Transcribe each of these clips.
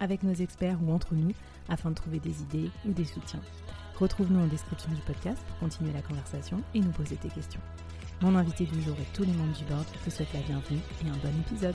avec nos experts ou entre nous afin de trouver des idées ou des soutiens. Retrouve-nous en description du podcast pour continuer la conversation et nous poser tes questions. Mon invité du jour et tous les membres du board te souhaitent la bienvenue et un bon épisode.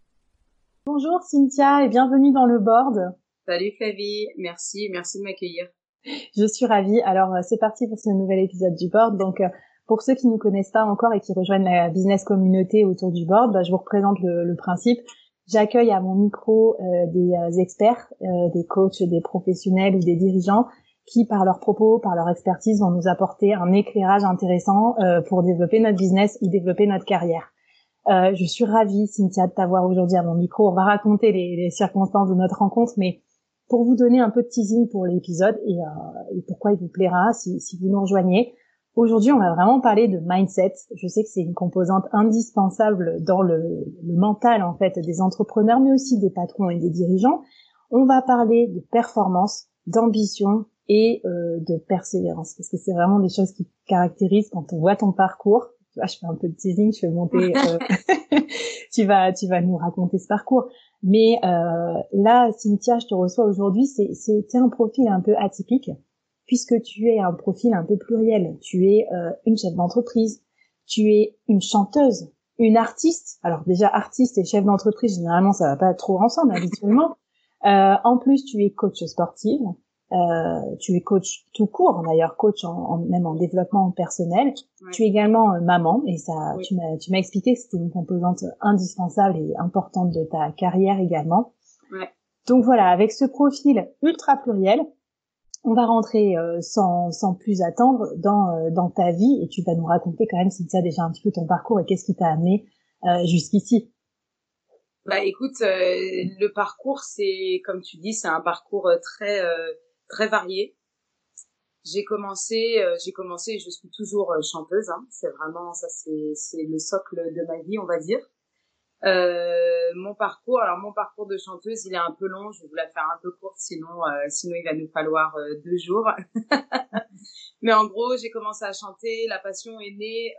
Bonjour Cynthia et bienvenue dans le board. Salut Flavie, merci, merci de m'accueillir. Je suis ravie. Alors euh, c'est parti pour ce nouvel épisode du board. Donc euh, pour ceux qui ne nous connaissent pas encore et qui rejoignent la business communauté autour du board, bah, je vous représente le, principe. J'accueille à mon micro euh, des experts, des coachs, des professionnels ou des dirigeants qui, par leurs propos, par leur expertise, vont nous apporter un éclairage intéressant pour développer notre business ou développer notre carrière. Euh, je suis ravie, Cynthia, de t'avoir aujourd'hui à mon micro. On va raconter les, les, circonstances de notre rencontre, mais pour vous donner un peu de teasing pour l'épisode et, euh, et, pourquoi il vous plaira si, si vous nous rejoignez. Aujourd'hui, on va vraiment parler de mindset. Je sais que c'est une composante indispensable dans le, le, mental en fait des entrepreneurs, mais aussi des patrons et des dirigeants. On va parler de performance, d'ambition et euh, de persévérance, parce que c'est vraiment des choses qui caractérisent quand on voit ton parcours tu vois, je fais un peu de teasing, je fais monter, euh, tu vas, tu vas nous raconter ce parcours. Mais euh, là, Cynthia, je te reçois aujourd'hui, c'est, c'est, un profil un peu atypique, puisque tu es un profil un peu pluriel. Tu es euh, une chef d'entreprise, tu es une chanteuse, une artiste. Alors déjà, artiste et chef d'entreprise, généralement, ça va pas trop ensemble habituellement. Euh, en plus, tu es coach sportive, euh, tu es coach tout court, d'ailleurs coach en, même en développement personnel. Tu es également euh, maman et ça, tu m'as, tu m'as expliqué que c'était une composante indispensable et importante de ta carrière également. Ouais. Donc voilà, avec ce profil ultra pluriel, on va rentrer euh, sans, sans plus attendre dans, dans ta vie et tu vas nous raconter quand même si tu as déjà un petit peu ton parcours et qu'est-ce qui t'a amené jusqu'ici. Bah écoute, le parcours c'est comme tu dis, c'est un parcours très très varié. J'ai commencé, euh, j'ai commencé, je suis toujours euh, chanteuse. Hein. C'est vraiment ça, c'est le socle de ma vie, on va dire. Euh, mon parcours, alors mon parcours de chanteuse, il est un peu long. Je vais vous la faire un peu courte, sinon euh, sinon il va nous falloir deux jours. Mais en gros, j'ai commencé à chanter. La passion est née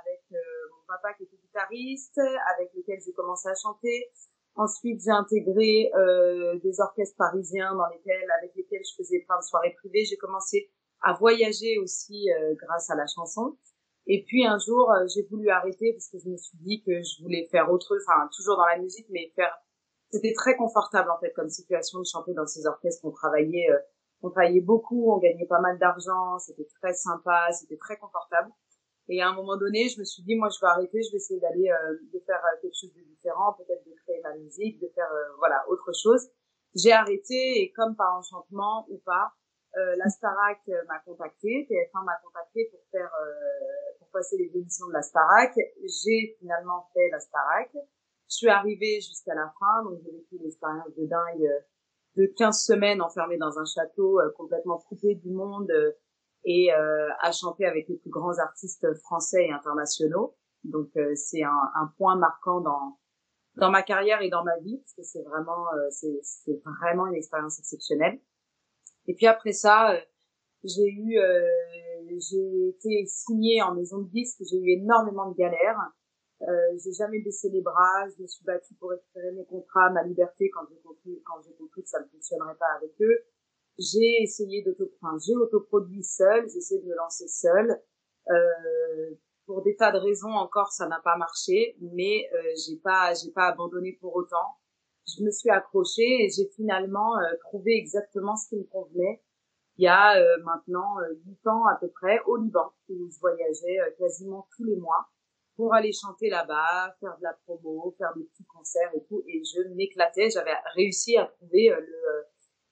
avec mon papa qui était guitariste, avec lequel j'ai commencé à chanter. Ensuite, j'ai intégré euh, des orchestres parisiens dans lesquels, avec lesquels je faisais plein de soirées privées. J'ai commencé à voyager aussi euh, grâce à la chanson. Et puis un jour, euh, j'ai voulu arrêter parce que je me suis dit que je voulais faire autre, enfin toujours dans la musique, mais faire. C'était très confortable en fait comme situation de chanter dans ces orchestres. On travaillait, euh, on travaillait beaucoup, on gagnait pas mal d'argent, c'était très sympa, c'était très confortable. Et à un moment donné, je me suis dit, moi, je vais arrêter, je vais essayer d'aller, euh, de faire euh, quelque chose de différent, peut-être de créer ma musique, de faire, euh, voilà, autre chose. J'ai arrêté et comme par enchantement ou pas, euh, la Starac m'a contacté, TF1 m'a contacté pour faire, pour passer les émissions de la Starac. J'ai finalement fait la Starac. Je suis arrivée jusqu'à la fin, donc j'ai vécu une expérience de dingue de 15 semaines enfermée dans un château, complètement coupé du monde et euh, à chanter avec les plus grands artistes français et internationaux. Donc euh, c'est un, un, point marquant dans dans ma carrière et dans ma vie parce que c'est vraiment euh, c'est c'est vraiment une expérience exceptionnelle. Et puis après ça, j'ai eu j'ai été signée en maison de disque, j'ai eu énormément de galères. Euh, j'ai jamais baissé les bras, je me suis battue pour récupérer mes contrats, ma liberté quand j'ai compris quand j'ai compris que ça ne fonctionnerait pas avec eux. J'ai essayé d'auto, enfin, j'ai autoproduit seul, j'ai essayé de me lancer seul. Euh, pour des tas de raisons encore, ça n'a pas marché, mais euh, j'ai pas, j'ai pas abandonné pour autant. Je me suis accrochée et j'ai finalement euh, trouvé exactement ce qui me convenait. Il y a euh, maintenant huit ans à peu près au Liban où je voyageais quasiment tous les mois pour aller chanter là-bas, faire de la promo, faire des petits concerts et tout. Et je m'éclatais. J'avais réussi à trouver le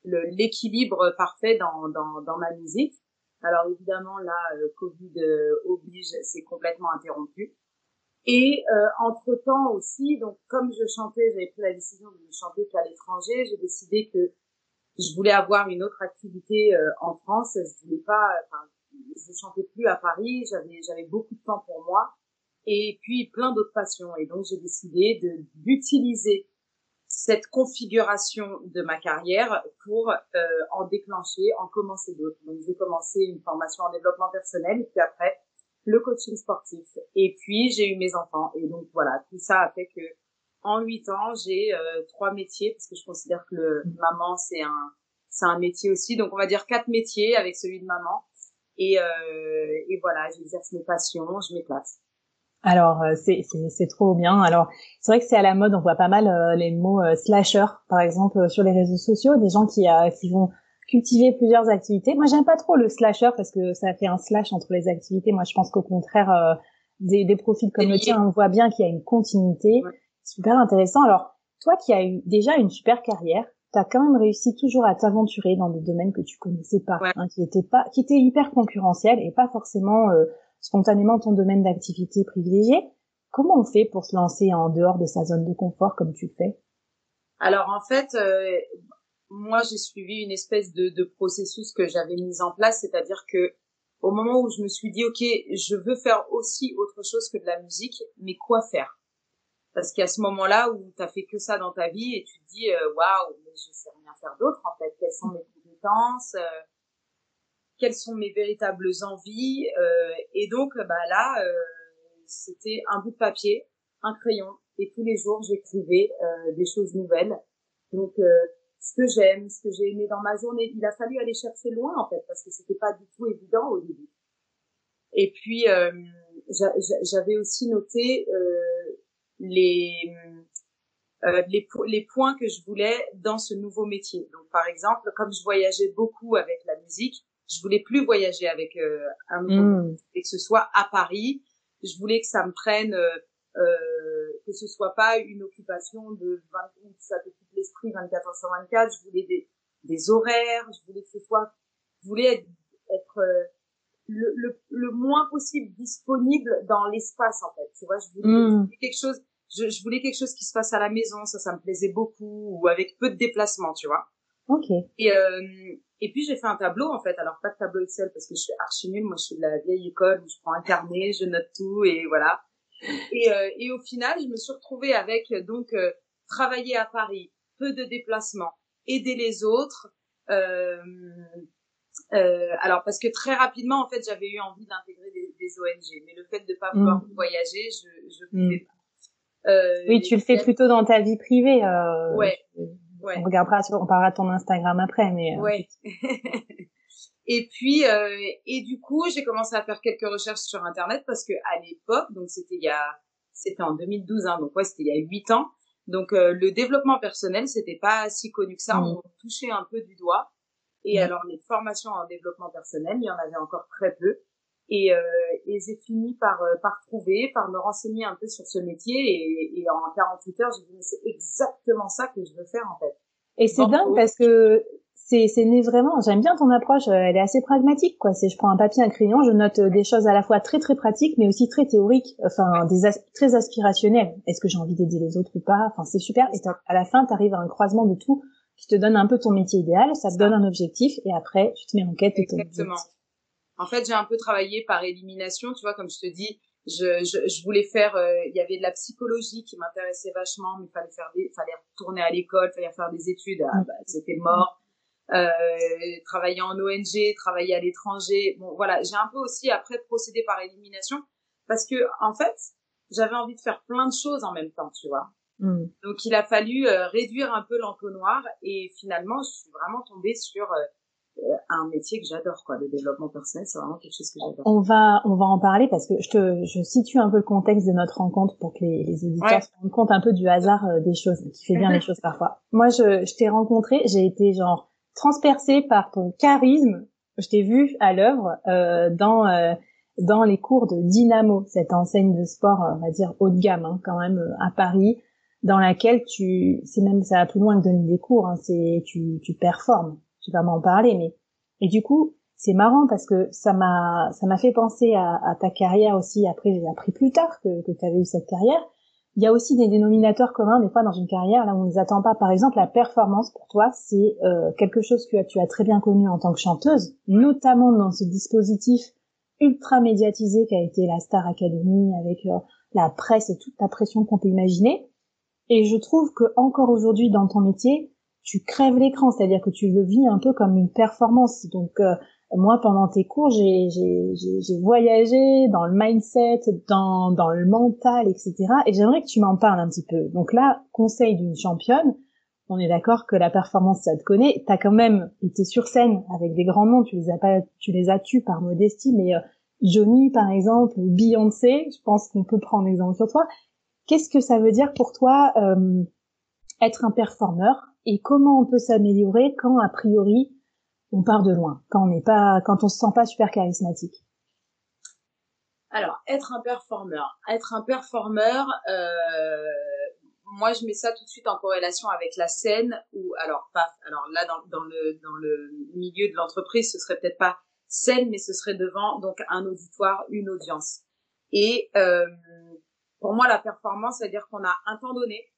l'équilibre parfait dans, dans, dans ma musique. Alors évidemment là, euh, Covid euh, oblige, c'est complètement interrompu. Et euh, entre temps aussi, donc comme je chantais, j'avais pris la décision de ne chanter qu'à l'étranger. J'ai décidé que je voulais avoir une autre activité en France. Je voulais pas, enfin, je chantais plus à Paris. J'avais j'avais beaucoup de temps pour moi et puis plein d'autres passions. Et donc j'ai décidé de d'utiliser cette configuration de ma carrière pour euh, en déclencher, en commencer d'autres. Donc j'ai commencé une formation en développement personnel et puis après le coaching sportif. Et puis j'ai eu mes enfants et donc voilà tout ça a fait que en huit ans j'ai euh, trois métiers parce que je considère que le maman c'est un c'est un métier aussi donc on va dire quatre métiers avec celui de maman et euh, et voilà j'exerce mes passions je m'éclate. Alors euh, c'est c'est trop bien. Alors c'est vrai que c'est à la mode, on voit pas mal euh, les mots euh, slasher par exemple sur les réseaux sociaux, des gens qui qui vont cultiver plusieurs activités. Moi j'aime pas trop le slasher parce que ça fait un slash entre les activités. Moi je pense qu'au contraire des, des profils comme le tien, on voit bien qu'il y a une continuité. Super intéressant. Alors toi qui as eu déjà une super carrière, tu as quand même réussi toujours à t'aventurer dans des domaines que tu connaissais pas, hein, qui étaient pas, qui étaient hyper concurrentiels et pas forcément spontanément ton domaine d'activité privilégié. Comment on fait pour se lancer en dehors de sa zone de confort comme tu fais? Alors en fait, euh, moi j'ai suivi une espèce de, processus que j'avais mis en place, c'est-à-dire que au moment où je me suis dit ok, je veux faire aussi autre chose que de la musique, mais quoi faire? Parce a ce moment-là où tu as fait que ça dans ta vie et tu te dis euh, waouh, mais je sais rien faire d'autre en fait. Quelles sont mes compétences euh, quelles sont mes véritables envies. Euh, et donc, bah là, euh, c'était un bout de papier, un crayon, et tous les jours, j'écrivais euh, des choses nouvelles. Donc, ce que j'aime, ce que j'ai aimé dans ma journée, il a fallu aller chercher loin en fait, parce que c'était pas du tout évident au début. Et puis, j'avais aussi noté les les, les, points que je voulais dans ce nouveau métier. Donc, par exemple, comme je voyageais beaucoup avec la musique, je voulais plus voyager avec euh, un mmh. et que ce soit à Paris. Je voulais que ça me prenne, euh, euh que ce soit pas une occupation de 20 ça te coupe l'esprit 24 heures sur 24. Je voulais des, des horaires. Je voulais que ce soit, je voulais être, être euh, le, le, le, moins possible disponible dans l'espace en fait. Tu vois, je voulais, mmh. quelque chose. Je, je, voulais quelque chose qui se passe à la maison, ça, ça me plaisait beaucoup, ou avec peu de déplacements, tu vois. Ok. Et, euh, et puis j'ai fait un tableau en fait, alors pas de tableau Excel parce que je suis archi nulle, moi je suis de la vieille école où je prends un carnet, je note tout et voilà. Et, euh, et au final, je me suis retrouvée avec donc euh, travailler à Paris, peu de déplacements, aider les autres. Euh, euh, alors parce que très rapidement en fait j'avais eu envie d'intégrer des, des, ONG, mais le fait de pas pouvoir mm. voyager, je je pouvais mm. pas. Euh, oui, tu le fais plutôt dans ta vie privée. Euh, ouais. On regardera sur, on parlera de ton Instagram après, mais. Euh, ouais. et puis euh, et du coup, j'ai commencé à faire quelques recherches sur internet parce que à l'époque, donc c'était il y a, c'était en 2012, hein, donc ouais, c'était il y a huit ans. Donc euh, le développement personnel, c'était pas si connu que ça. Mm. On touchait un peu du doigt. Et mm. alors les formations en développement personnel, il y en avait encore très peu. Et, euh, et j'ai fini par, euh, par trouver, par me renseigner un peu sur ce métier. Et, et en 48 heures, j'ai dit, c'est exactement ça que je veux faire, en fait. Et c'est dingue parce que c'est c'est né vraiment. J'aime bien ton approche. Euh, elle est assez pragmatique, quoi. C'est je prends un papier, un crayon, je note des choses à la fois très très pratiques, mais aussi très théoriques. Enfin, des très aspirationnelles. Est-ce que j'ai envie d'aider les autres ou pas? Enfin, c'est super. Et à la fin, tu arrives à un croisement de tout qui te donne un peu ton métier idéal. Ça te donne un objectif et après, tu te mets en quête. Exactement. En fait, j'ai un peu travaillé par élimination, tu vois, comme je te dis, Je, je, je voulais faire, euh, il y avait de la psychologie qui m'intéressait vachement, mais il fallait faire des, fallait retourner à l'école, fallait faire des études, ah, bah, c'était mort. Euh, travailler en ONG, travailler à l'étranger. Bon, voilà, j'ai un peu aussi après procédé par élimination parce que en fait, j'avais envie de faire plein de choses en même temps, tu vois. Mm. Donc il a fallu euh, réduire un peu l'entonnoir et finalement, je suis vraiment tombée sur euh, un métier que j'adore quoi. Le développement personnel c'est vraiment quelque chose que j'adore. On va on va en parler parce que je te je situe un peu le contexte de notre rencontre pour que les, les auditeurs se rendent compte un peu du hasard euh, des choses qui fait bien les choses parfois. Moi je je t'ai rencontré j'ai été genre transpercée par ton charisme. Je t'ai vu à l'œuvre euh, dans euh, dans les cours de Dynamo cette enseigne de sport on va dire haut de gamme hein, quand même à Paris dans laquelle tu c'est même ça va plus loin que donner des cours hein, c'est tu tu performes tu vas m'en parler, mais et du coup, c'est marrant parce que ça m'a ça m'a fait penser à, ta carrière aussi. Après, j'ai appris plus tard que, que tu avais eu cette carrière. Il y a aussi des dénominateurs communs des fois dans une carrière là où on ne les attend pas. Par exemple, la performance pour toi, c'est euh, quelque chose que tu as très bien connu en tant que chanteuse, notamment dans ce dispositif ultra médiatisé qu'a été la Star Academy avec euh, la presse et toute la pression qu'on peut imaginer. Et je trouve que encore aujourd'hui dans ton métier, tu crèves l'écran, c'est-à-dire que tu le vis un peu comme une performance. Donc euh, moi, pendant tes cours, j'ai, voyagé dans le mindset, dans, dans le mental, etc. Et j'aimerais que tu m'en parles un petit peu. Donc là, conseil d'une championne, on est d'accord que la performance, ça te connaît. T'as quand même été sur scène avec des grands noms, tu les as pas, tu les as tues par modestie, mais euh, Johnny, par exemple, Beyoncé, je pense qu'on peut prendre exemple sur toi. Qu'est-ce que ça veut dire pour toi euh, être un performeur et comment on peut s'améliorer quand a priori on part de loin, quand on n'est pas, quand on se sent pas super charismatique. Alors, être un performeur, être un performeur, euh, moi je mets ça tout de suite en corrélation avec la scène ou alors pas, alors là dans, le dans le milieu de l'entreprise, ce serait peut-être pas scène, mais ce serait devant donc un auditoire, une audience. Et euh, pour moi, la performance, c'est-à-dire qu'on a un temps donné,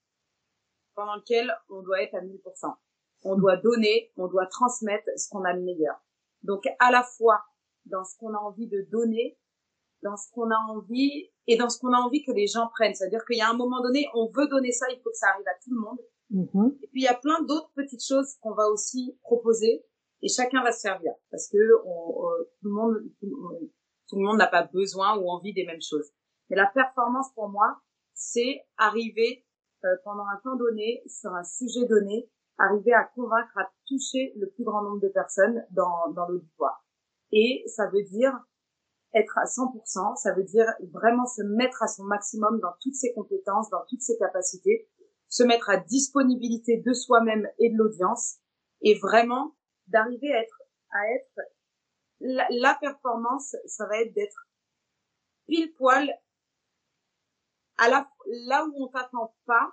pendant lequel on doit être à 1000%. On doit donner, on doit transmettre ce qu'on a de meilleur. Donc à la fois dans ce qu'on a envie de donner, dans ce qu'on a envie et dans ce qu'on a envie que les gens prennent. C'est-à-dire qu'il y a un moment donné, on veut donner ça, il faut que ça arrive à tout le monde. Mm-hmm. Et puis il y a plein d'autres petites choses qu'on va aussi proposer et chacun va se servir parce que on, tout le monde tout le monde n'a pas besoin ou envie des mêmes choses. Mais la performance pour moi, c'est arriver euh, pendant un temps donné, sur un sujet donné, arriver à convaincre, à toucher le plus grand nombre de personnes dans, dans l'auditoire. Et ça veut dire être à 100%, ça veut dire vraiment se mettre à son maximum dans toutes ses compétences, dans toutes ses capacités, se mettre à disponibilité de soi-même et de l'audience, et vraiment d'arriver à être, à être la, la performance, ça va être d'être pile poil à la, là où on t'attend pas,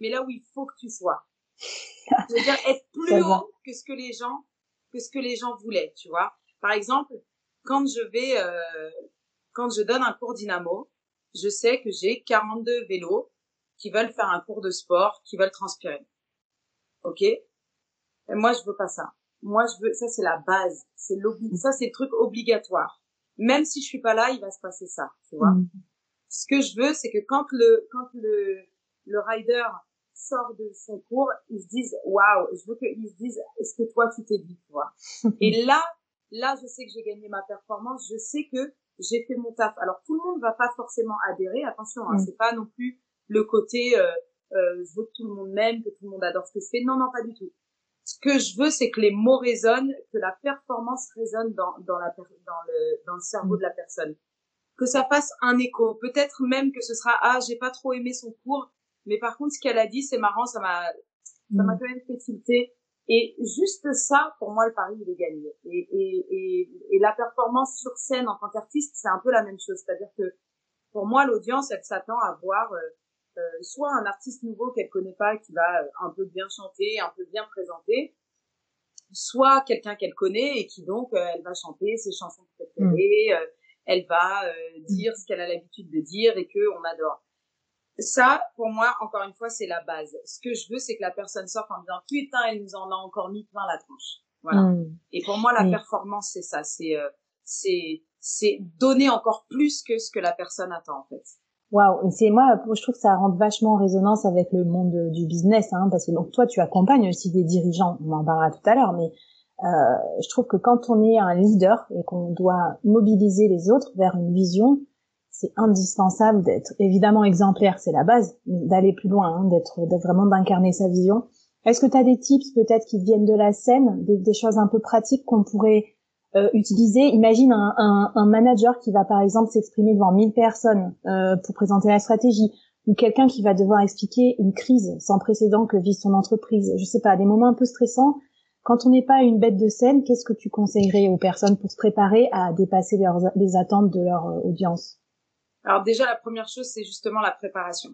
mais là où il faut que tu sois. Je veux dire être plus haut que ce que les gens, que ce que les gens voulaient, tu vois. Par exemple, quand je vais, euh, quand je donne un cours dynamo, je sais que j'ai 42 vélos qui veulent faire un cours de sport, qui veulent transpirer. Ok? Et Moi, je veux pas ça. Moi, je veux, ça c'est la base, c'est ça c'est le truc obligatoire. Même si je suis pas là, il va se passer ça, tu vois. Mm ce que je veux, c'est que quand le, quand le, le rider sort de son cours, ils se disent, waouh, je veux qu'ils se disent, est-ce que toi, tu t'es dit, tu vois? Et là, là, je sais que j'ai gagné ma performance, je sais que j'ai fait mon taf. Alors, tout le monde va pas forcément adhérer, attention, hein, mm. c'est pas non plus le côté, euh, euh, je veux que tout le monde m'aime, que tout le monde adore ce que je fais. Non, non, pas du tout. Ce que je veux, c'est que les mots résonnent, que la performance résonne dans, dans, la, dans, le, dans le cerveau mm. de la personne que ça fasse un écho. Peut-être même que ce sera ah j'ai pas trop aimé son cours, mais par contre ce qu'elle a dit c'est marrant, ça m'a ça m'a mm. quand même fait tilter. Et juste ça, pour moi, le pari, il est gagné. Et, et, et, et la performance sur scène en tant qu'artiste, c'est un peu la même chose. C'est-à-dire que pour moi, l'audience, elle s'attend à voir euh, euh, soit un artiste nouveau qu'elle connaît pas, qui va euh, un peu bien chanter, un peu bien présenter, soit quelqu'un qu'elle connaît et qui donc, elle va chanter ses chansons préférées, mm elle va euh, dire ce qu'elle a l'habitude de dire et que on adore. Ça, pour moi, encore une fois, c'est la base. Ce que je veux, c'est que la personne sorte en disant putain, elle nous en a encore mis plein la tronche. Voilà. Mm. Et pour moi, la performance, c'est ça. C'est euh, c'est c'est donner encore plus que ce que la personne attend en fait. Waouh, c'est moi, je trouve que ça rentre vachement en résonance avec le monde du business, hein, parce que donc toi, tu accompagnes aussi des dirigeants, on en parlera tout à l'heure, mais euh, je trouve que quand on est un leader et qu'on doit mobiliser les autres vers une vision, c'est indispensable d'être évidemment exemplaire, c'est la base, mais d'aller plus loin, hein, d'être vraiment d'incarner sa vision. Est-ce que tu as des tips peut-être qui viennent de la scène, des, choses un peu pratiques qu'on pourrait euh, utiliser? Imagine un, un, manager qui va par exemple s'exprimer devant 1000 personnes euh, pour présenter la stratégie, ou quelqu'un qui va devoir expliquer une crise sans précédent que vit son entreprise. Je sais pas, des moments un peu stressants. Quand on n'est pas une bête de scène, qu'est-ce que tu conseillerais aux personnes pour se préparer à dépasser les attentes de leur euh, audience? Alors déjà, la première chose, c'est justement la préparation.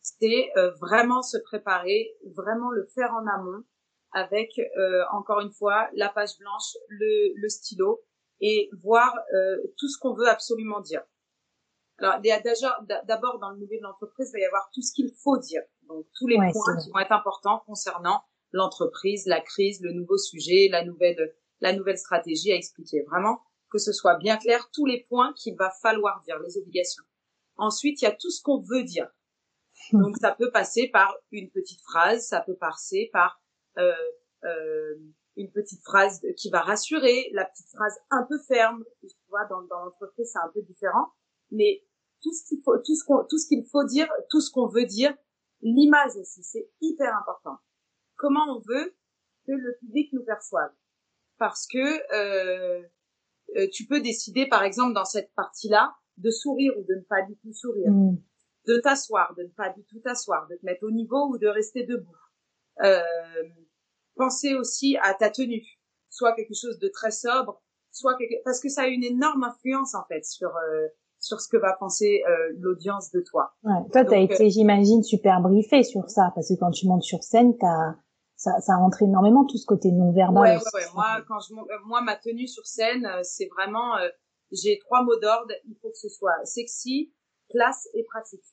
C'est euh, vraiment se préparer, vraiment le faire en amont avec, euh, encore une fois, la page blanche, le, le stylo et voir euh, tout ce qu'on veut absolument dire. Alors d'abord, dans le milieu de l'entreprise, il va y avoir tout ce qu'il faut dire. Donc tous les points qui vont être importants concernant l'entreprise, la crise, le nouveau sujet, la nouvelle, la nouvelle stratégie à expliquer. Vraiment, que ce soit bien clair tous les points qu'il va falloir dire, les obligations. Ensuite, il y a tout ce qu'on veut dire. Hmm. Donc, ça peut passer par une petite phrase, ça peut passer par euh, euh, une petite phrase qui va rassurer, la petite phrase un peu ferme. Tu vois, dans, dans l'entreprise, c'est un peu différent. Mais tout ce qu'il faut, tout ce qu'on, tout ce qu'il faut dire, tout ce qu'on veut dire, l'image aussi, c'est hyper important. Comment on veut que le public nous perçoive Parce que euh, euh, tu peux décider, par exemple, dans cette partie-là, de sourire ou de ne pas du tout sourire, mm. de t'asseoir, de ne pas du tout t'asseoir, de te mettre au niveau ou de rester debout. Euh, penser aussi à ta tenue, soit quelque chose de très sobre, soit quelque... parce que ça a une énorme influence en fait sur euh, sur ce que va penser euh, l'audience de toi. Ouais. Toi, t'as été, j'imagine, super briefé sur ça, parce que quand tu montes sur scène, t'as ça, ça rentre énormément tout ce côté non verbal. Ouais, ouais, ouais. Moi, quand je, moi, ma tenue sur scène, euh, c'est vraiment, euh, j'ai trois mots d'ordre. Il faut que ce soit sexy, classe et pratique.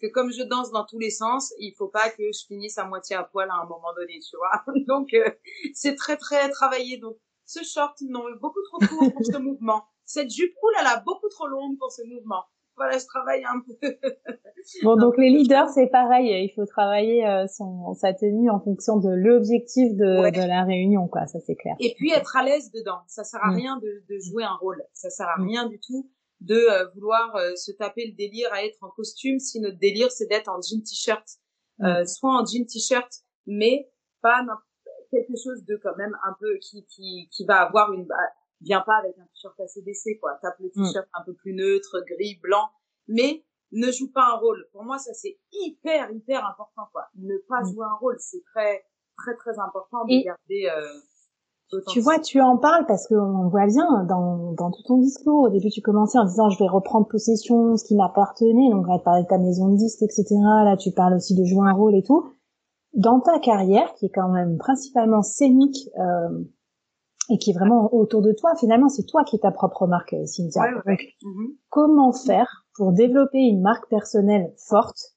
Que comme je danse dans tous les sens, il faut pas que je finisse à moitié à poil à un moment donné, tu vois. Donc, euh, c'est très, très travaillé. Donc, ce short, non, beaucoup trop court pour ce mouvement. Cette jupe, oulala, beaucoup trop longue pour ce mouvement voilà, je travaille un peu. bon, donc les leaders, c'est pareil. Il faut travailler euh, son, sa tenue en fonction de l'objectif de, de, la réunion, quoi. Ça, c'est clair. Et puis être à l'aise dedans. Ça sert à mm. rien de, de, jouer un rôle. Ça sert à mm. rien du tout de euh, vouloir euh, se taper le délire à être en costume si notre délire c'est d'être en jean t-shirt. Mm. soit en jean t-shirt, mais pas quelque chose de quand même un peu qui qui, qui va avoir une viens pas avec un t-shirt ACDC, quoi. Tape le mm. t-shirt un peu plus neutre, gris, blanc, mais ne joue pas un rôle. Pour moi, ça c'est hyper, hyper important, quoi. Ne pas mm. jouer un rôle, c'est très, très, très important de garder. Euh, tu vois, tu en parles parce qu'on voit bien dans, dans tout ton discours. Au début, tu commençais en disant je vais reprendre possession, ce qui m'appartenait. Donc, on va parler de ta maison de disque, etc. Là, tu parles aussi de jouer un rôle et tout. Dans ta carrière, qui est quand même principalement scénique, euh, et qui est vraiment autour de toi. Finalement, c'est toi qui es ta propre marque, euh, Cynthia. Mhm. Comment faire pour développer une marque personnelle forte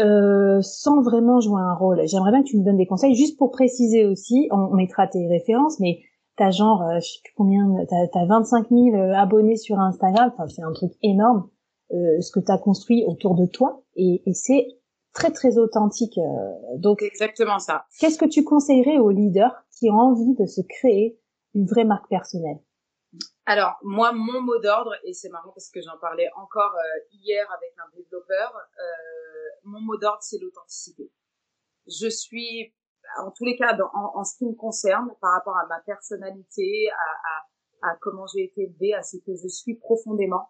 euh, sans vraiment jouer un rôle? J'aimerais bien que tu me donnes des conseils, juste pour préciser aussi. On, mettra tes références, mais t'as genre, euh, je sais plus combien, t'as as 25 000 abonnés sur Instagram. Enfin, c'est un truc énorme. Euh, ce que tu as construit autour de toi, et, et c'est très très authentique. Euh, donc, exactement ça. Qu'est-ce que tu conseillerais aux leaders qui ont envie de se créer une vraie marque personnelle. Alors moi mon mot d'ordre et c'est marrant parce que j'en parlais encore euh, hier avec un développeur euh, mon mot d'ordre c'est l'authenticité. Je suis en tous les cas en, ce qui me concerne par rapport à ma personnalité à, à, à comment j'ai été élevée à ce que je suis profondément.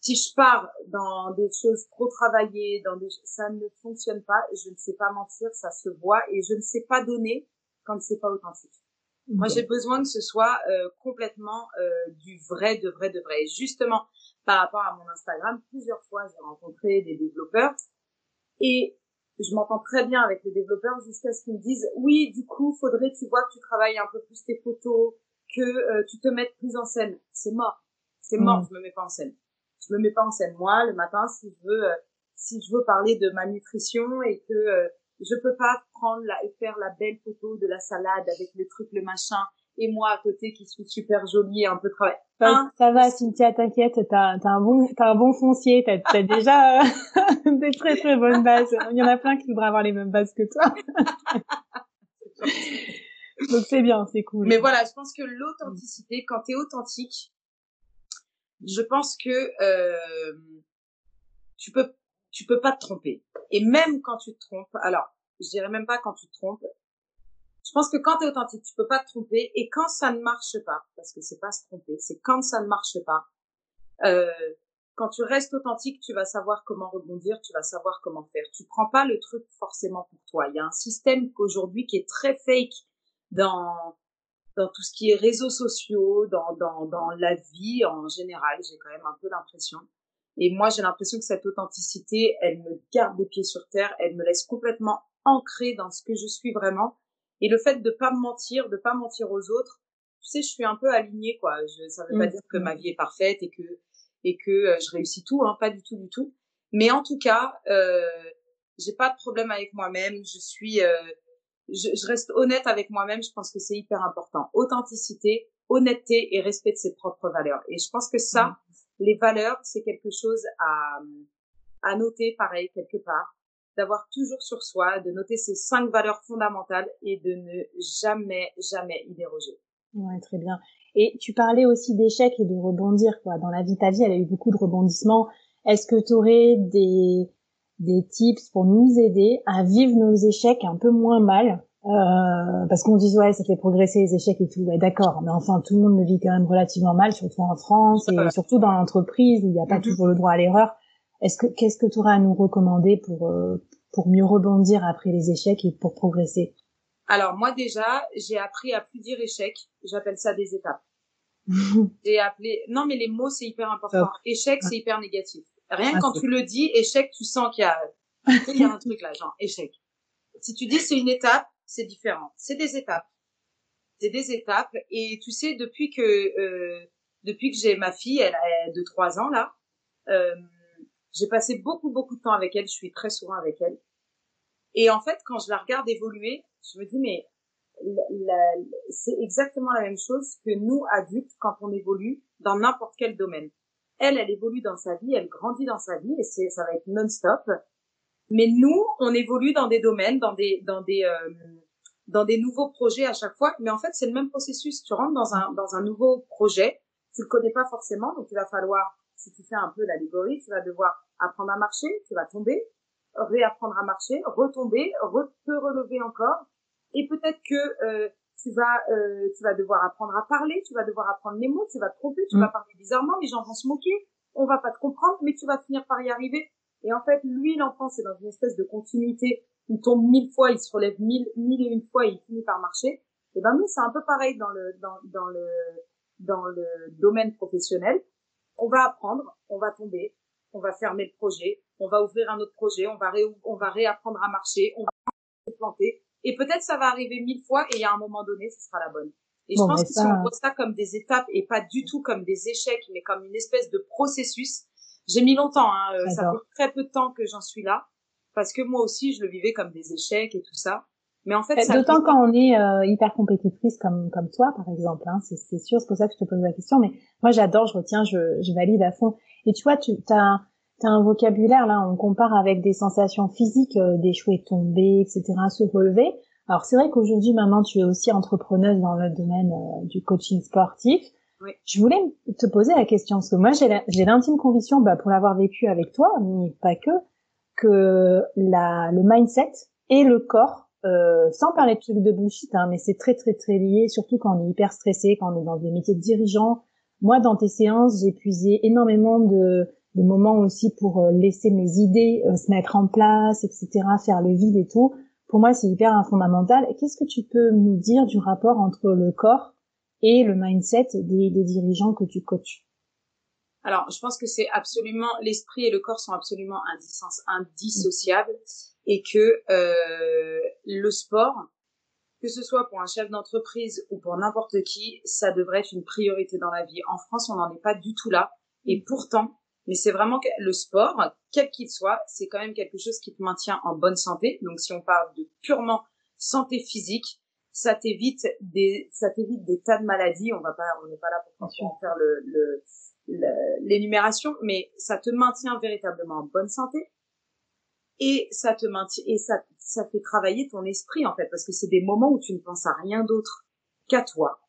Si je pars dans des choses trop travaillées dans des ça ne fonctionne pas je ne sais pas mentir ça se voit et je ne sais pas donner quand c'est pas authentique moi, j'ai besoin que ce soit euh, complètement euh, du vrai, de vrai, de vrai. Et justement, par rapport à mon Instagram, plusieurs fois, j'ai rencontré des développeurs et je m'entends très bien avec les développeurs jusqu'à ce qu'ils me disent oui, du coup, faudrait, tu vois, que tu travailles un peu plus tes photos, que euh, tu te mettes plus en scène. C'est mort, c'est mort. Mm. Je me mets pas en scène. Je me mets pas en scène. Moi, le matin, si je veux, si je veux parler de ma nutrition et que je peux pas prendre la, et faire la belle photo de la salade avec le truc, le machin, et moi à côté qui suis super jolie et un peu travail. ça va, Cynthia, t'inquiète, t'as as un bon, t'as un bon foncier, t'as as déjà des très très bonnes bases. Il y en a plein qui voudraient avoir les mêmes bases que toi. Donc c'est bien, c'est cool. Mais voilà, je pense que l'authenticité, quand t'es authentique, je pense que euh, tu peux tu peux pas te tromper. Et même quand tu te trompes, alors je dirais même pas quand tu te trompes. Je pense que quand tu es authentique, tu peux pas te tromper. Et quand ça ne marche pas, parce que c'est pas se tromper, c'est quand ça ne marche pas. Euh, quand tu restes authentique, tu vas savoir comment rebondir, tu vas savoir comment faire. Tu prends pas le truc forcément pour toi. Il y a un système qu'aujourd'hui qui est très fake dans dans tout ce qui est réseaux sociaux, dans dans dans la vie en général. J'ai quand même un peu l'impression. Et moi, j'ai l'impression que cette authenticité, elle me garde les pieds sur terre, elle me laisse complètement ancrée dans ce que je suis vraiment. Et le fait de pas me mentir, de pas mentir aux autres, tu sais, je suis un peu alignée, quoi. Je, ça veut pas mm. dire que ma vie est parfaite et que et que euh, je réussis tout, hein, pas du tout, du tout. Mais en tout cas, euh, j'ai pas de problème avec moi-même. Je suis, euh, je, je, reste honnête avec moi-même. Je pense que c'est hyper important. Authenticité, honnêteté et respect de ses propres valeurs. Et je pense que ça, mm. Les valeurs, c'est quelque chose à à noter, pareil quelque part d'avoir toujours sur soi, de noter ces cinq valeurs fondamentales et de ne jamais, jamais y déroger. Ouais, très bien. Et tu parlais aussi d'échecs et de rebondir, quoi. Dans la vie, ta vie, elle a eu beaucoup de rebondissements. Est-ce que tu aurais des, des tips pour nous aider à vivre nos échecs un peu moins mal euh, parce qu'on dit ouais ça fait progresser les échecs et tout ouais d'accord mais enfin tout le monde le vit quand même relativement mal surtout en France et surtout dans l'entreprise où il n'y a pas mm-hmm. toujours le droit à l'erreur est-ce que qu'est-ce que tu aurais à nous recommander pour euh, pour mieux rebondir après les échecs et pour progresser? Alors moi déjà, j'ai appris à plus dire échec. J'appelle ça des étapes. j'ai appelé. Non mais les mots c'est hyper important. Échec c'est hyper négatif. Rien que ah, quand tu le dis échec, tu sens qu'il y a il y a un truc là genre échec. Si tu dis c'est une étape, c'est différent. C'est des étapes. C'est des étapes et tu sais depuis que euh, depuis que j'ai ma fille, elle a de trois ans là. Euh, j'ai passé beaucoup, beaucoup de temps avec elle. Je suis très souvent avec elle. Et en fait, quand je la regarde évoluer, je me dis, mais c'est exactement la même chose que nous, adultes, quand on évolue dans n'importe quel domaine. Elle, elle évolue dans sa vie, elle grandit dans sa vie, et c'est, ça va être non-stop. Mais nous, on évolue dans des domaines, dans des, dans des, euh, dans des nouveaux projets à chaque fois. Mais en fait, c'est le même processus. Tu rentres dans un, dans un nouveau projet, tu le connais pas forcément, donc il va falloir si tu fais un peu l'allégorie, tu vas devoir apprendre à marcher, tu vas tomber, réapprendre à marcher, retomber, te relever encore, et peut-être que euh, tu vas euh, tu vas devoir apprendre à parler, tu vas devoir apprendre les mots, tu vas te tromper, tu vas mm. parler bizarrement, les gens vont se moquer, on va pas te comprendre, mais tu vas finir par y arriver. Et en fait, lui, l'enfant, c'est dans une espèce de continuité. Il tombe mille fois, il se relève mille, mille et une fois, et il finit par marcher. Et ben nous, c'est un peu pareil dans le dans, dans le dans le domaine professionnel on va apprendre, on va tomber, on va fermer le projet, on va ouvrir un autre projet, on va, on va réapprendre à marcher, on va se planter. Et peut-être ça va arriver mille fois et à un moment donné, ce sera la bonne. Et je pense que si on voit ça comme des étapes et pas du tout comme des échecs, mais comme une espèce de processus, j'ai mis longtemps, hein, euh, ça fait très peu de temps que j'en suis là, parce que moi aussi, je le vivais comme des échecs et tout ça. Mais en fait, d'autant quand on est euh, hyper compétitrice comme comme toi, par exemple, hein, c'est sûr, c'est pour ça que je te pose la question. Mais moi, j'adore, je retiens, je, je valide à fond. Et tu vois, tu as, as un vocabulaire là, on compare avec des sensations physiques, euh, d'échouer, tomber, etc., se relever. Alors c'est vrai qu'aujourd'hui, maintenant, tu es aussi entrepreneuse dans le domaine euh, du coaching sportif. Oui. Je voulais te poser la question parce que moi, j'ai l'intime conviction, bah, pour l'avoir vécu avec toi, mais pas que, que la, le mindset et le corps euh, sans parler de trucs de bullshit, hein, mais c'est très très très lié, surtout quand on est hyper stressé, quand on est dans des métiers de dirigeants. Moi, dans tes séances, j'ai puisé énormément de, de, moments aussi pour euh, laisser mes idées euh, se mettre en place, etc., faire le vide et tout. Pour moi, c'est hyper fondamental. Qu'est-ce que tu peux nous dire du rapport entre le corps et le mindset des, des dirigeants que tu coaches? Alors, je pense que c'est absolument l'esprit et le corps sont absolument indissociables et que euh, le sport, que ce soit pour un chef d'entreprise ou pour n'importe qui, ça devrait être une priorité dans la vie. En France, on n'en est pas du tout là. Et pourtant, mais c'est vraiment que le sport, quel qu'il soit, c'est quand même quelque chose qui te maintient en bonne santé. Donc si on parle de purement santé physique, ça t'évite des, ça t'évite des tas de maladies. On va pas, on n'est pas là pour faire le, l'énumération, mais ça te maintient véritablement en bonne santé et ça te maintient et ça, ça fait travailler ton esprit en fait parce que c'est des moments où tu ne penses à rien d'autre qu'à toi.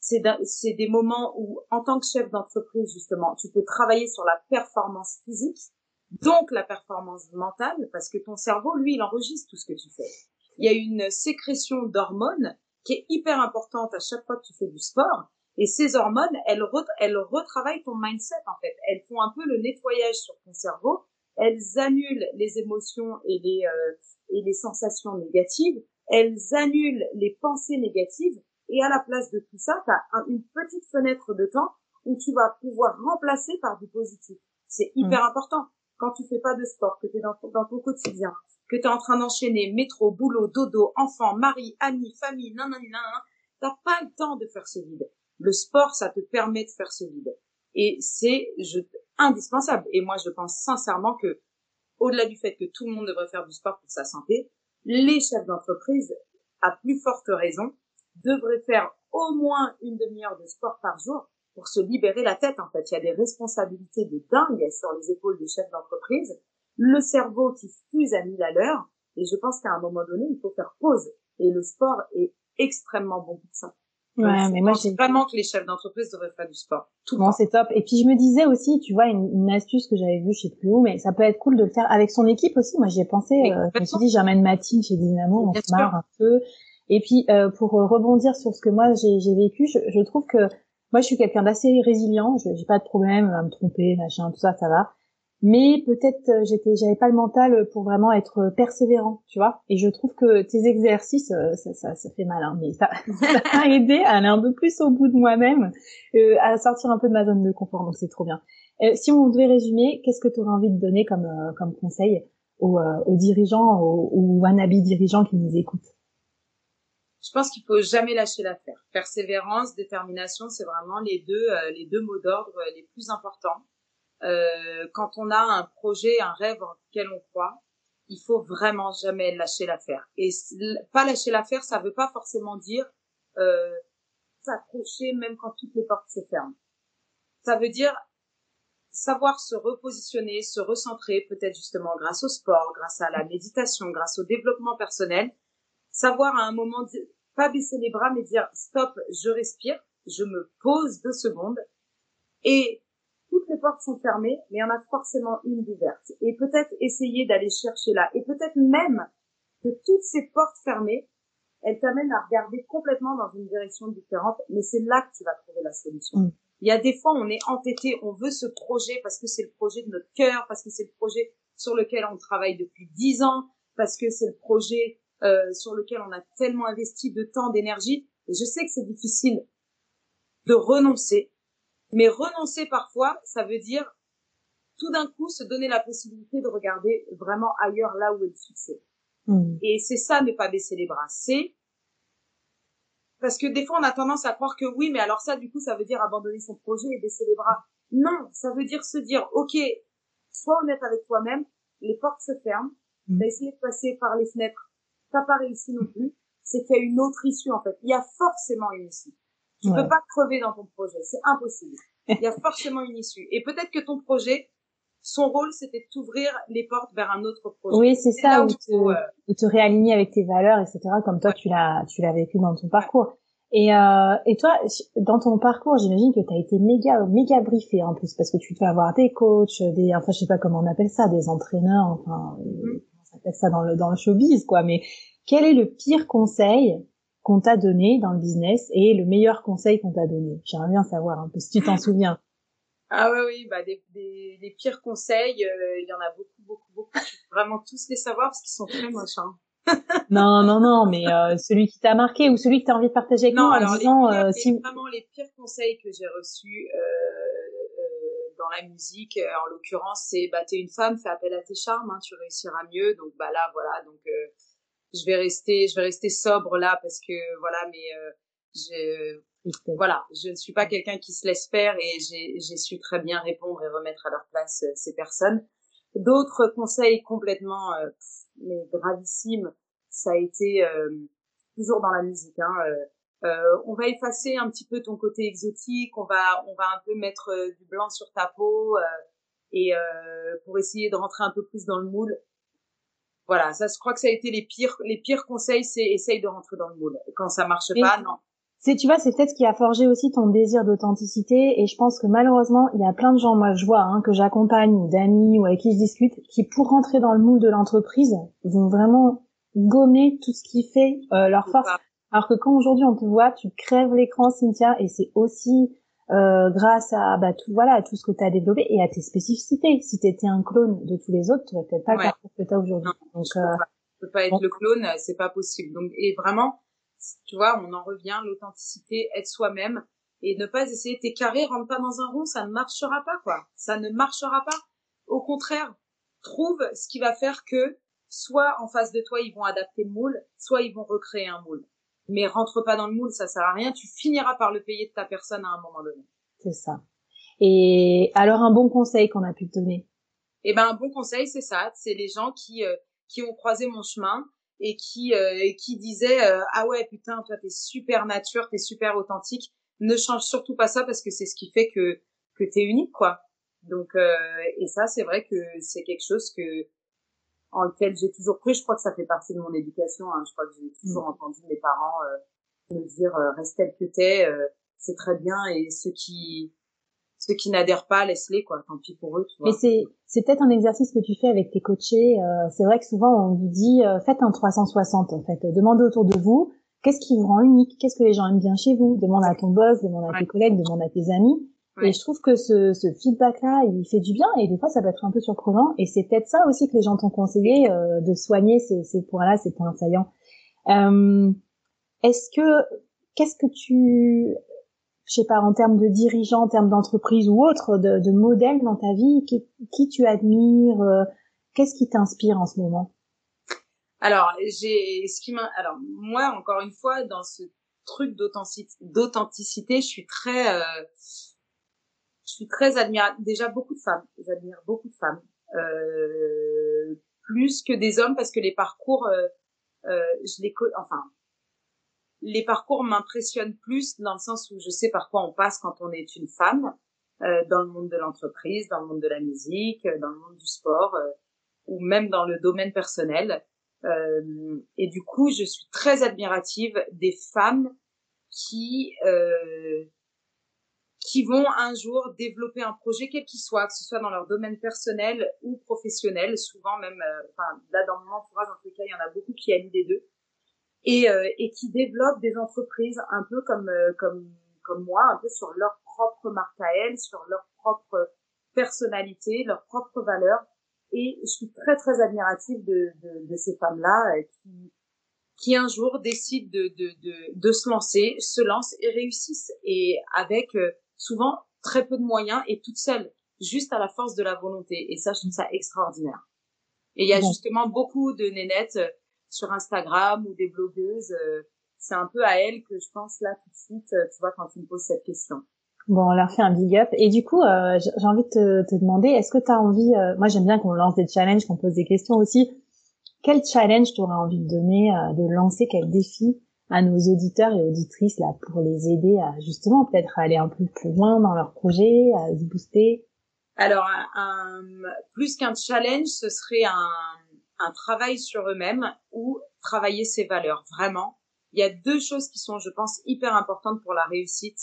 C'est c'est des moments où en tant que chef d'entreprise justement, tu peux travailler sur la performance physique, donc la performance mentale parce que ton cerveau lui il enregistre tout ce que tu fais il y a une sécrétion d'hormones qui est hyper importante à chaque fois que tu fais du sport. Et ces hormones, elles, elles retravaillent ton mindset en fait. Elles font un peu le nettoyage sur ton cerveau. Elles annulent les émotions et les euh, et les sensations négatives. Elles annulent les pensées négatives. Et à la place de tout ça, tu as une petite fenêtre de temps où tu vas pouvoir remplacer par du positif. C'est hyper mmh. important. Quand tu fais pas de sport, que tu es dans dans ton quotidien, que tu es en train d'enchaîner métro, boulot, dodo, enfant, mari, amis, famille, nan, nan, nan, t'as pas le temps de faire ce vide. Le sport, ça te permet de faire ce vide. Et c'est indispensable. Et moi, je pense sincèrement que, au-delà du fait que tout le monde devrait faire du sport pour sa santé, les chefs d'entreprise, à plus forte raison, devraient faire au moins une demi-heure de sport par jour pour se libérer la tête. En fait, il y a des responsabilités de dingue sur les épaules des chefs d'entreprise le cerveau qui fuse à mille à l'heure. Et je pense qu'à un moment donné, il faut faire pause. Et le sport est extrêmement bon pour ça. Ouais, mais moi j'ai vraiment que les chefs d'entreprise devraient faire du sport. Tout bon, c'est top. Et puis je me disais aussi, tu vois, une, une astuce que j'avais vue, je sais plus où, mais ça peut être cool de le faire avec son équipe aussi. Moi, j'y ai pensé. Euh, je me suis dit, j'amène ma team chez Dynamo, on se marre un peu. Et puis euh, pour rebondir sur ce que moi j'ai vécu, je, je, trouve que moi je suis quelqu'un d'assez résilient. J'ai pas de problème à me tromper, machin, tout ça, ça va mais peut-être euh, j'étais j'avais pas le mental pour vraiment être euh, persévérant tu vois. Et je trouve que tes exercices euh, ça, ça, ça fait mal hein, mais ça m'a aidé à aller un peu plus au bout de moi-même euh, à sortir un peu de ma zone de confort donc c'est trop bien. Euh, si on devait résumer qu'est-ce que tu aurais envie de donner comme comme conseil aux, aux dirigeants aux, aux wannabe dirigeants qui nous écoutent je pense qu'il faut jamais lâcher l'affaire. Persévérance détermination c'est vraiment les deux les deux mots d'ordre les plus importants euh, quand on a un projet, un rêve en lequel on croit, il faut vraiment jamais lâcher l'affaire. Et pas lâcher l'affaire, ça veut pas forcément dire euh, s'accrocher même quand toutes les portes se ferment. Ça veut dire savoir se repositionner, se recentrer, peut-être justement grâce au sport, grâce à la méditation, grâce au développement personnel, savoir à un moment pas baisser les bras mais dire stop, je respire, je me pose deux secondes et les portes sont fermées, mais il y en a forcément une d'ouverte. Et peut-être essayer d'aller chercher là. Et peut-être même que toutes ces portes fermées, elles t'amènent à regarder complètement dans une direction différente, mais c'est là que tu vas trouver la solution. Mm. Il y a des fois, on est entêté, on veut ce projet parce que c'est le projet de notre cœur, parce que c'est le projet sur lequel on travaille depuis dix ans, parce que c'est le projet euh, sur lequel on a tellement investi de temps, d'énergie. Et je sais que c'est difficile de renoncer, mais renoncer parfois, ça veut dire tout d'un coup se donner la possibilité de regarder vraiment ailleurs là où est le succès. Hmm. Et c'est ça, ne pas baisser les bras. C'est parce que des fois on a tendance à croire que oui, mais alors ça, du coup, ça veut dire abandonner son projet et baisser les bras. Non, ça veut dire se dire, ok, sois honnête avec toi-même, les portes se ferment, mmh. t'as essayé de passer par les fenêtres, t'as pas réussi non plus, c'est qu'il y a une autre issue en fait. Il y a forcément une issue. Tu ne peux pas crever dans ton projet, c'est impossible. Il y a forcément une issue. Et peut-être que ton projet, son rôle, c'était de t'ouvrir les portes vers un autre projet. Oui, c'est ça, ou te, euh, te réaligner avec tes valeurs, etc. Comme toi, tu l'as, tu l'as vécu dans ton parcours. Et, euh, et toi, dans ton parcours, j'imagine que tu as été méga, méga briefé en plus, parce que tu peux avoir des coachs, des, enfin, je sais pas comment on appelle ça, des entraîneurs, enfin, mm. on appelle ça dans le, dans le showbiz, quoi. Mais quel est le pire conseil qu'on t'a donné dans le business et le meilleur conseil qu'on t'a donné J'aimerais bien savoir un peu si tu t'en souviens. Ah oui, oui, bah des, des, des pires conseils, euh, il y en a beaucoup, beaucoup, beaucoup. Je veux vraiment tous les savoir parce qu'ils sont très moches. Hein. non, non, non, mais euh, celui qui t'a marqué ou celui que tu as envie de partager avec non, alors, disant, les euh, si... vraiment les pires conseils que j'ai reçus dans la musique, en l'occurrence, c'est bah t'es une femme, fais appel à tes charmes, hein, tu réussiras mieux. Donc bah là, voilà, donc je vais rester, je vais rester sobre là parce que voilà, mais euh, je, voilà, je ne suis pas quelqu'un qui se laisse faire et j'ai su très bien répondre et remettre à leur place euh, ces personnes. D'autres conseils complètement euh, mais gravissimes, ça a été toujours dans la musique. Hein, euh, on va effacer un petit peu ton côté exotique, on va on va un peu mettre du blanc sur ta peau et pour essayer de rentrer un peu plus dans le moule. Voilà, ça je crois que ça a été les pires les pires conseils, c'est essaye de rentrer dans le moule. Quand ça marche pas, non. c'est tu vois c'est peut-être ce qui a forgé aussi ton désir d'authenticité et je pense que malheureusement il y a plein de gens moi je vois hein, que j'accompagne d'amis ou avec qui je discute qui pour rentrer dans le moule de l'entreprise vont vraiment gommer tout ce qui fait euh, leur force. alors que quand aujourd'hui on te voit tu crèves l'écran Cynthia et c'est aussi euh, grâce à bah tout voilà à tout ce que tu as développé et à tes spécificités si tu étais un clone de tous les autres tu n'aurais peut-être pas le parcours que tu as aujourd'hui donc euh, peux pas être le clone c'est pas possible donc et vraiment tu vois, on en revient, l'authenticité, être soi-même et ne pas essayer t'es carré, rentre pas dans un rond, ça ne marchera pas, quoi. Ça ne marchera pas. Au contraire, trouve ce qui va faire que soit en face de toi, ils vont adapter le moule, soit ils vont recréer un moule. Mais rentre pas dans le moule, ça sert à rien, tu finiras par le payer de ta personne à un moment donné. C'est ça. Et alors un bon conseil qu'on a pu te donner? Eh ben un bon conseil, c'est ça, c'est les gens qui euh, qui ont croisé mon chemin, et qui euh, qui disait euh, ah ouais putain toi t'es super nature t'es super authentique. Ne change surtout pas ça parce que c'est ce qui fait que que t'es unique quoi donc euh, et ça c'est vrai que c'est quelque chose que en lequel j'ai toujours cru je crois que ça fait partie de mon éducation hein. je crois que j'ai toujours mmh. entendu mes parents me dire reste tel que t'es c'est très bien et ceux qui ceux qui n'adhèrent pas, laisse-les, quoi. Tant pis pour eux, tu vois. Mais c'est, c'est peut-être un exercice que tu fais avec tes coachés. Euh, c'est vrai que souvent, on vous dit, euh, faites un 360, en fait. Demandez autour de vous, qu'est-ce qui vous rend unique? Qu'est-ce que les gens aiment bien chez vous? Demande à ton boss, demande à tes collègues, demande à tes amis. Et je trouve que ce, ce feedback-là, il fait du bien et des fois, ça peut être un peu surprenant. Et c'est peut-être ça aussi que les gens t'ont conseillé, euh, de soigner ces, ces points-là, ces points saillants. Euh, est-ce que, qu'est-ce que tu, je sais pas, en termes de dirigeants, en termes d'entreprise ou autre, de, de modèles dans ta vie, qui, qui tu admires, euh, qu'est-ce qui t'inspire en ce moment? Alors, j'ai ce qui m'a, alors moi encore une fois dans ce truc d'authenticité, je suis très, euh, je suis très admirative. Déjà beaucoup de femmes, j'admire beaucoup de femmes, euh, plus que des hommes parce que les parcours, euh, euh je les, enfin les parcours m'impressionnent plus dans le sens où je sais par quoi on passe quand on est une femme euh, dans le monde de l'entreprise, dans le monde de la musique, euh, dans le monde du sport euh, ou même dans le domaine personnel. Euh, et du coup, je suis très admirative des femmes qui qui vont un jour développer un projet quel qu'il soit, que ce soit dans leur domaine personnel ou professionnel. Souvent même, enfin là dans mon entourage en tout cas, il y en a beaucoup qui aiment les deux et, euh, et qui développent des entreprises un peu comme euh, comme comme moi, un peu sur leur propre marque à elles, sur leur propre personnalité, leur propre valeur. Et je suis très très admirative de, de, de ces femmes-là euh, qui qui un jour décident de, de, de, de, se lancer, se lancent et réussissent, et avec souvent très peu de moyens et toutes seules, juste à la force de la volonté. Et ça, je trouve ça extraordinaire. Et il y a justement beaucoup de nénettes sur Instagram ou des blogueuses. Euh, c'est un peu à elles que je pense là tout de suite, euh, tu vois, quand tu me poses cette question. Bon, on leur fait un big up. Et du coup, euh, j'ai envie de te, te demander, est-ce que tu as envie, moi j'aime bien qu'on lance des challenges, qu'on pose des questions aussi. Quel challenge tu aurais envie de donner, de lancer, quel défi à nos auditeurs et auditrices là pour les aider à justement peut-être aller un peu plus loin dans leur projet, à se booster Alors, un, plus qu'un challenge, ce serait un, un travail sur eux-mêmes ou travailler ses valeurs. Vraiment, il y a deux choses qui sont, je pense, hyper importantes pour la réussite.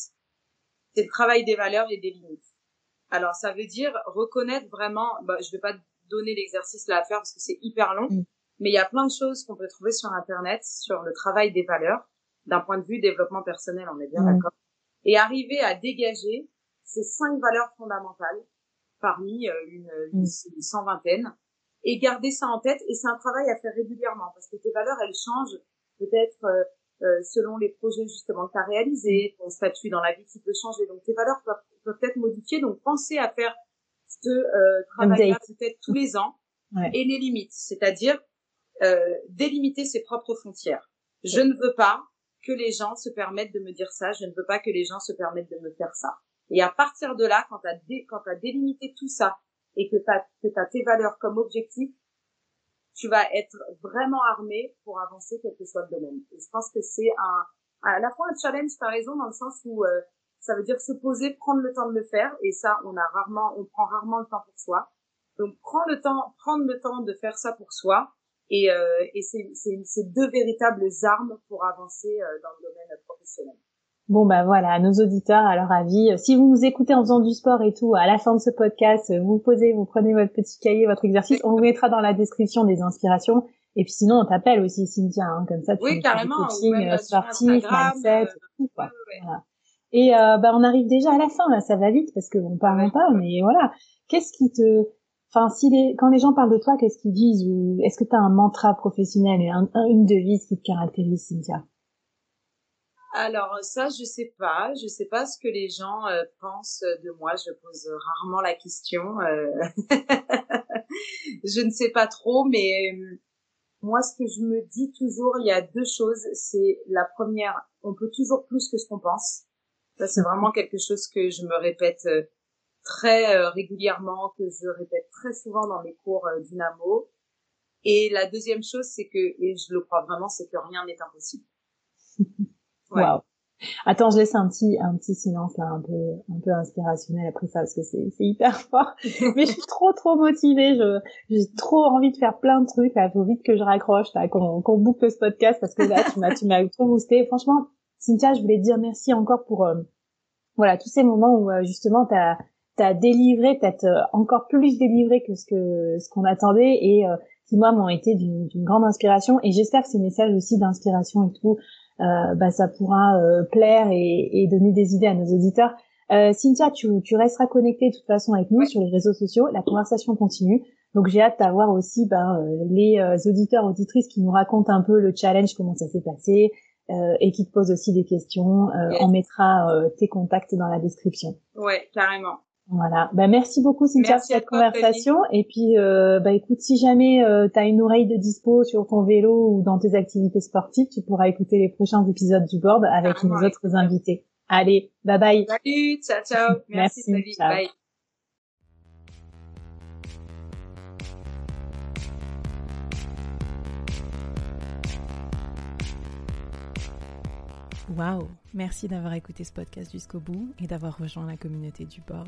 C'est le travail des valeurs et des limites. Alors, ça veut dire reconnaître vraiment, bah, je vais pas donner l'exercice là à faire parce que c'est hyper long, mm. Mais il y a plein de choses qu'on peut trouver sur Internet sur le travail des valeurs d'un point de vue développement personnel, on est bien mm. d'accord. Et arriver à dégager ces cinq valeurs fondamentales parmi euh, une, une, mm. une cent vingtaine et garder ça en tête. Et c'est un travail à faire régulièrement parce que tes valeurs, elles changent peut-être euh, euh selon les projets justement que tu as réalisés, ton statut dans la vie qui peut changer. Donc tes valeurs peuvent, peuvent être modifiées. Donc pensez à faire ce euh, travail-là peut-être tous les ans et les limites, c'est-à-dire délimiter ses propres frontières. Je ne veux pas que les gens se permettent de me dire ça, je ne veux pas que les gens se permettent de me faire ça. Et à partir de là, quand tu as, as délimité tout ça, et que tu as, tes valeurs comme objectif, tu vas être vraiment armé pour avancer quel que soit le domaine. Et je pense que c'est un, à la fois un challenge, t'as raison, dans le sens où euh, ça veut dire se poser, prendre le temps de le faire, et ça, on a rarement, on prend rarement le temps pour soi. Donc, prends le temps, prendre le temps de faire ça pour soi, et, euh, et c'est deux véritables armes pour avancer euh, dans le domaine professionnel. Bon bah voilà, à nos auditeurs, à leur avis, euh, si vous nous écoutez en faisant du sport et tout, à la fin de ce podcast, vous posez, vous prenez votre petit cahier, votre exercice, on vous mettra dans la description des inspirations. Et puis sinon, on t'appelle aussi Cynthia, hein, comme ça tu oui, carrément, du coaching euh, sportif, mindset, tout quoi. Voilà. Et euh, bah on arrive déjà à la fin là, ça va vite parce que on parle pas, mais voilà. Qu'est-ce qui te, enfin si les, quand les gens parlent de toi, qu'est-ce qu'ils disent ou est-ce que tu as un mantra professionnel un, une devise qui te caractérise, Cynthia? Alors ça, je sais pas. Je sais pas ce que les gens euh, pensent de moi. Je pose rarement la question. Euh... je ne sais pas trop, mais euh, moi, ce que je me dis toujours, il y a deux choses. C'est la première, on peut toujours plus que ce qu'on pense. Ça, c'est vraiment quelque chose que je me répète très régulièrement, que je répète très souvent dans mes cours Dynamo. Et la deuxième chose, c'est que, et je le crois vraiment, c'est que rien n'est impossible. Wow. Attends, je laisse un petit un petit silence là, un peu un peu inspirationnel après ça parce que c'est c'est hyper fort. Mais je suis trop trop motivée. Je j'ai trop envie de faire plein de trucs. Là, faut vite que je raccroche là, qu'on qu'on boucle ce podcast parce que là tu m'as tu m'as trop boosté. Franchement, Cynthia, je voulais te dire merci encore pour euh, voilà tous ces moments où euh, justement t'as t'as délivré, peut-être euh, encore plus délivré que ce que ce qu'on attendait et qui moi m'ont été d'une grande inspiration. Et j'espère que ces messages aussi d'inspiration et tout euh, bah, ça pourra euh, plaire et, et, donner des idées à nos auditeurs. Euh, Cynthia, tu, tu resteras connectée de toute façon avec nous sur les réseaux sociaux. La conversation continue. Donc j'ai hâte d'avoir aussi ben, les auditeurs, auditrices qui nous racontent un peu le challenge, comment ça s'est passé, euh, et qui te posent aussi des questions. Euh, On mettra tes contacts dans la description. Ouais, carrément. Voilà. Bah, merci beaucoup Cynthia pour cette conversation. Et puis, euh, bah écoute, si jamais euh, tu as une oreille de dispo sur ton vélo ou dans tes activités sportives, tu pourras écouter les prochains épisodes du board avec nos autres invités. Allez, bye bye. Salut, ciao ciao. Merci, merci salut, bye. Waouh, merci d'avoir écouté ce podcast jusqu'au bout et d'avoir rejoint la communauté du board.